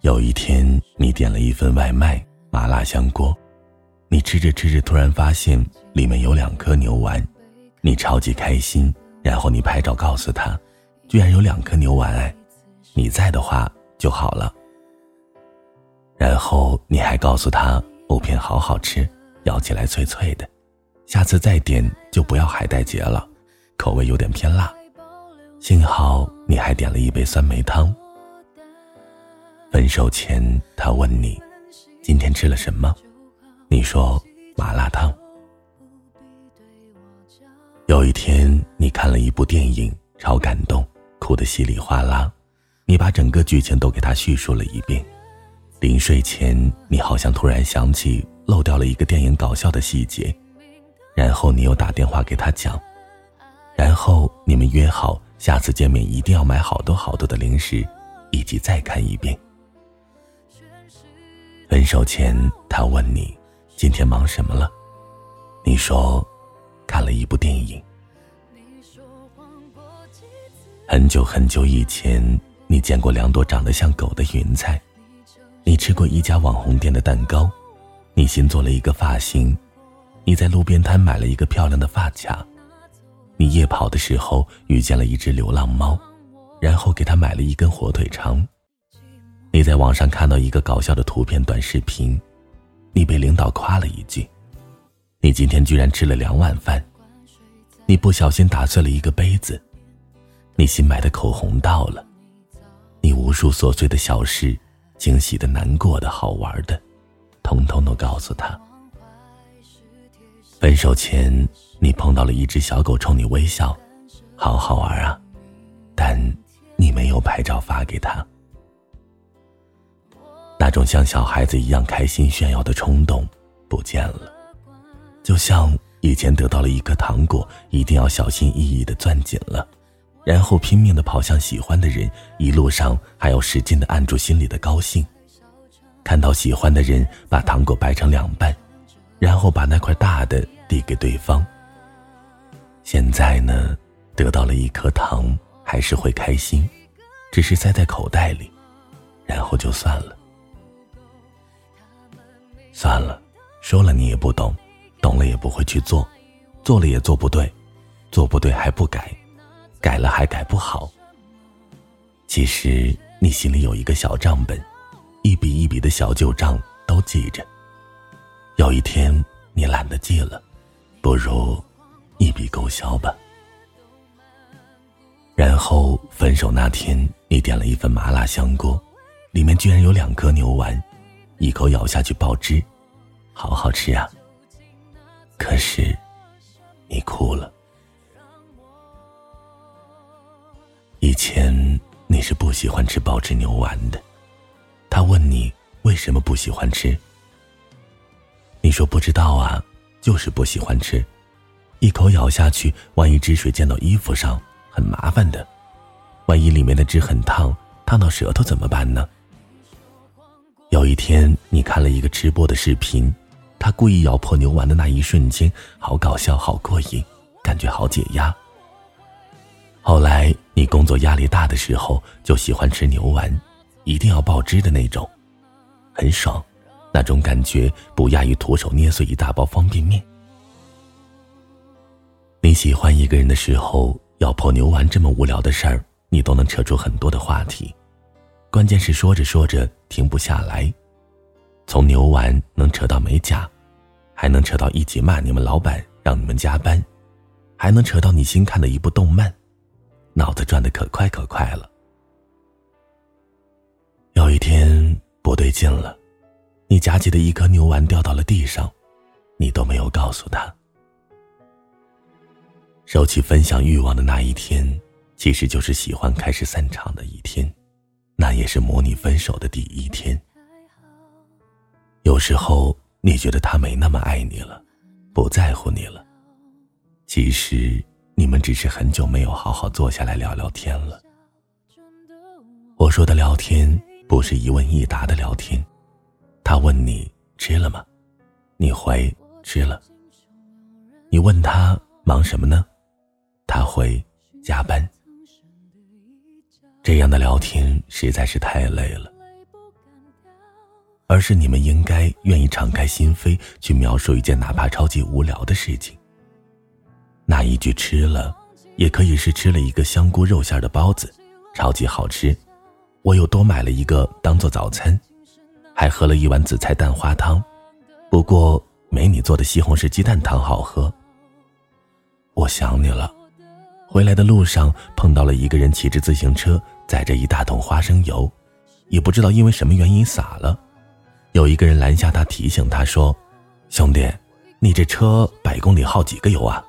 有一天，你点了一份外卖麻辣香锅，你吃着吃着，突然发现里面有两颗牛丸，你超级开心，然后你拍照告诉他，居然有两颗牛丸哎，你在的话就好了。然后你还告诉他，藕片好好吃，咬起来脆脆的，下次再点就不要海带结了，口味有点偏辣。幸好你还点了一杯酸梅汤。分手前，他问你，今天吃了什么？你说麻辣烫。有一天，你看了一部电影，超感动，哭得稀里哗啦，你把整个剧情都给他叙述了一遍。临睡前，你好像突然想起漏掉了一个电影搞笑的细节，然后你又打电话给他讲，然后你们约好下次见面一定要买好多好多的零食，以及再看一遍。分手前，他问你今天忙什么了，你说看了一部电影。很久很久以前，你见过两朵长得像狗的云彩。你吃过一家网红店的蛋糕，你新做了一个发型，你在路边摊买了一个漂亮的发卡，你夜跑的时候遇见了一只流浪猫，然后给它买了一根火腿肠。你在网上看到一个搞笑的图片短视频，你被领导夸了一句，你今天居然吃了两碗饭，你不小心打碎了一个杯子，你新买的口红到了，你无数琐碎的小事。惊喜的、难过的、好玩的，通通都告诉他。分手前，你碰到了一只小狗冲你微笑，好好玩啊，但你没有拍照发给他。那种像小孩子一样开心炫耀的冲动不见了，就像以前得到了一颗糖果，一定要小心翼翼的攥紧了。然后拼命的跑向喜欢的人，一路上还要使劲的按住心里的高兴。看到喜欢的人把糖果掰成两半，然后把那块大的递给对方。现在呢，得到了一颗糖，还是会开心，只是塞在口袋里，然后就算了。算了，说了你也不懂，懂了也不会去做，做了也做不对，做不对还不改。改了还改不好。其实你心里有一个小账本，一笔一笔的小旧账都记着。有一天你懒得记了，不如一笔勾销吧。然后分手那天，你点了一份麻辣香锅，里面居然有两颗牛丸，一口咬下去爆汁，好好吃啊。可是，你哭了。以前你是不喜欢吃爆汁牛丸的，他问你为什么不喜欢吃，你说不知道啊，就是不喜欢吃，一口咬下去，万一汁水溅到衣服上很麻烦的，万一里面的汁很烫，烫到舌头怎么办呢？有一天你看了一个吃播的视频，他故意咬破牛丸的那一瞬间，好搞笑，好过瘾，感觉好解压。后来你工作压力大的时候，就喜欢吃牛丸，一定要爆汁的那种，很爽，那种感觉不亚于徒手捏碎一大包方便面。你喜欢一个人的时候，咬破牛丸这么无聊的事儿，你都能扯出很多的话题，关键是说着说着停不下来，从牛丸能扯到美甲，还能扯到一起骂你们老板让你们加班，还能扯到你新看的一部动漫。脑子转的可快可快了。有一天不对劲了，你夹起的一颗牛丸掉到了地上，你都没有告诉他。收起分享欲望的那一天，其实就是喜欢开始散场的一天，那也是模拟分手的第一天。有时候你觉得他没那么爱你了，不在乎你了，其实。你们只是很久没有好好坐下来聊聊天了。我说的聊天不是一问一答的聊天，他问你吃了吗？你回吃了。你问他忙什么呢？会加班。这样的聊天实在是太累了，而是你们应该愿意敞开心扉去描述一件哪怕超级无聊的事情。那一句吃了，也可以是吃了一个香菇肉馅的包子，超级好吃。我又多买了一个当做早餐，还喝了一碗紫菜蛋花汤，不过没你做的西红柿鸡蛋汤好喝。我想你了。回来的路上碰到了一个人骑着自行车载着一大桶花生油，也不知道因为什么原因洒了。有一个人拦下他提醒他说：“兄弟，你这车百公里耗几个油啊？”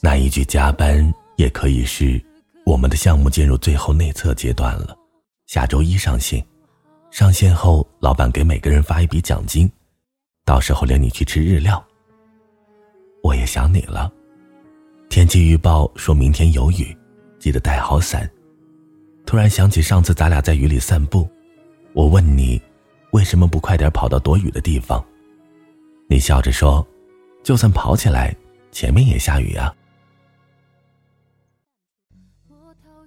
那一句加班也可以是我们的项目进入最后内测阶段了，下周一上线。上线后，老板给每个人发一笔奖金，到时候领你去吃日料。我也想你了。天气预报说明天有雨，记得带好伞。突然想起上次咱俩在雨里散步，我问你，为什么不快点跑到躲雨的地方？你笑着说，就算跑起来，前面也下雨啊。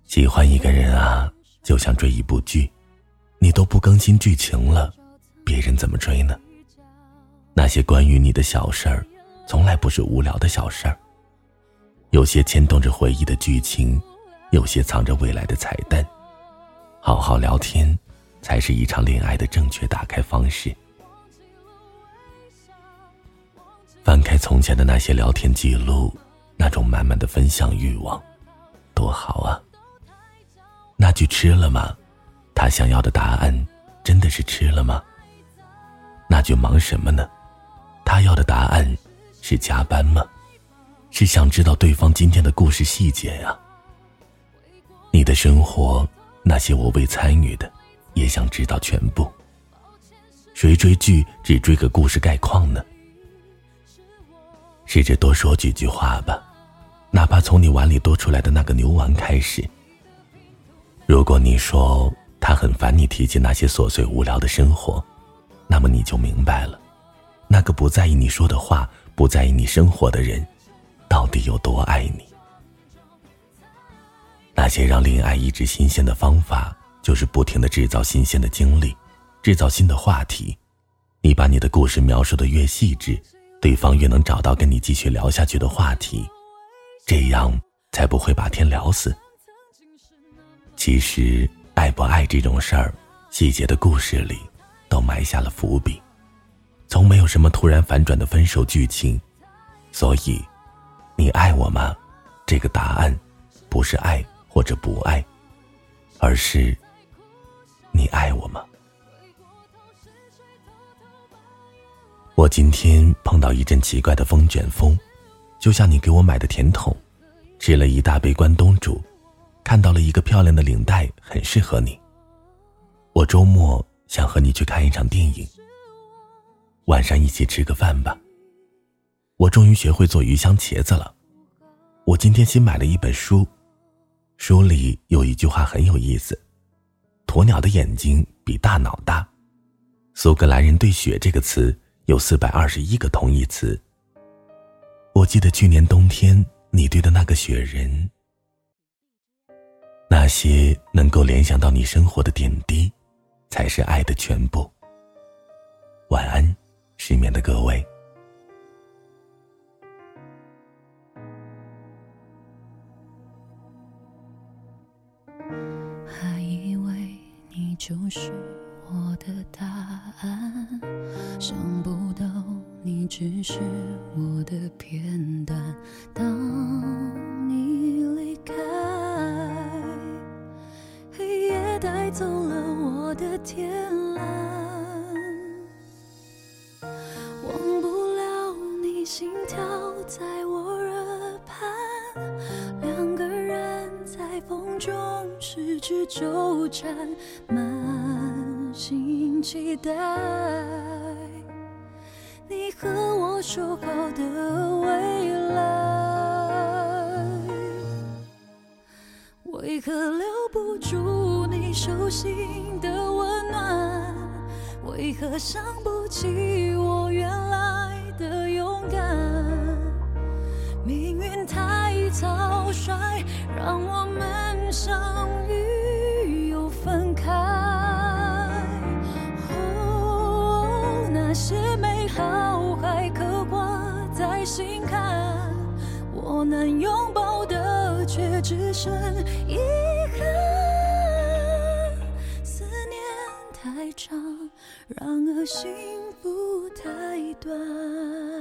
喜欢一个人啊，就像追一部剧，你都不更新剧情了，别人怎么追呢？那些关于你的小事儿。从来不是无聊的小事儿，有些牵动着回忆的剧情，有些藏着未来的彩蛋。好好聊天，才是一场恋爱的正确打开方式。翻开从前的那些聊天记录，那种满满的分享欲望，多好啊！那句吃了吗？他想要的答案真的是吃了吗？那句忙什么呢？他要的答案。是加班吗？是想知道对方今天的故事细节呀。你的生活那些我未参与的，也想知道全部。谁追剧只追个故事概况呢？试着多说几句话吧，哪怕从你碗里多出来的那个牛丸开始。如果你说他很烦你提起那些琐碎无聊的生活，那么你就明白了，那个不在意你说的话。不在意你生活的人，到底有多爱你？那些让恋爱一直新鲜的方法，就是不停的制造新鲜的经历，制造新的话题。你把你的故事描述的越细致，对方越能找到跟你继续聊下去的话题，这样才不会把天聊死。其实，爱不爱这种事儿，细节的故事里，都埋下了伏笔。从没有什么突然反转的分手剧情，所以，你爱我吗？这个答案，不是爱或者不爱，而是，你爱我吗？我今天碰到一阵奇怪的风卷风，就像你给我买的甜筒，吃了一大杯关东煮，看到了一个漂亮的领带，很适合你。我周末想和你去看一场电影。晚上一起吃个饭吧。我终于学会做鱼香茄子了。我今天新买了一本书，书里有一句话很有意思：鸵鸟的眼睛比大脑大。苏格兰人对“雪”这个词有四百二十一个同义词。我记得去年冬天你堆的那个雪人，那些能够联想到你生活的点滴，才是爱的全部。晚安。失眠的各位，还以为你就是我的答案，想不到你只是我的片段。当你离开，黑夜带走了我的天去纠缠，满心期待你和我说好的未来。为何留不住你手心的温暖？为何想不起我原来的勇敢？命运太。草率让我们相遇又分开那些美好还刻画在心坎。我能拥抱的却只剩遗憾思念太长然而幸福太短。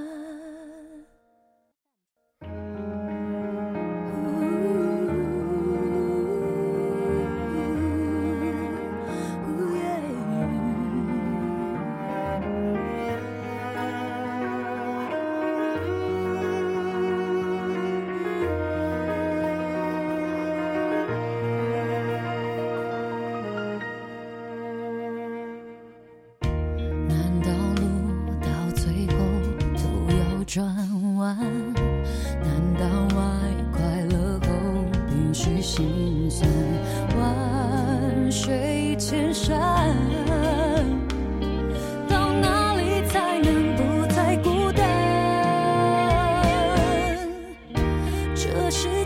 这是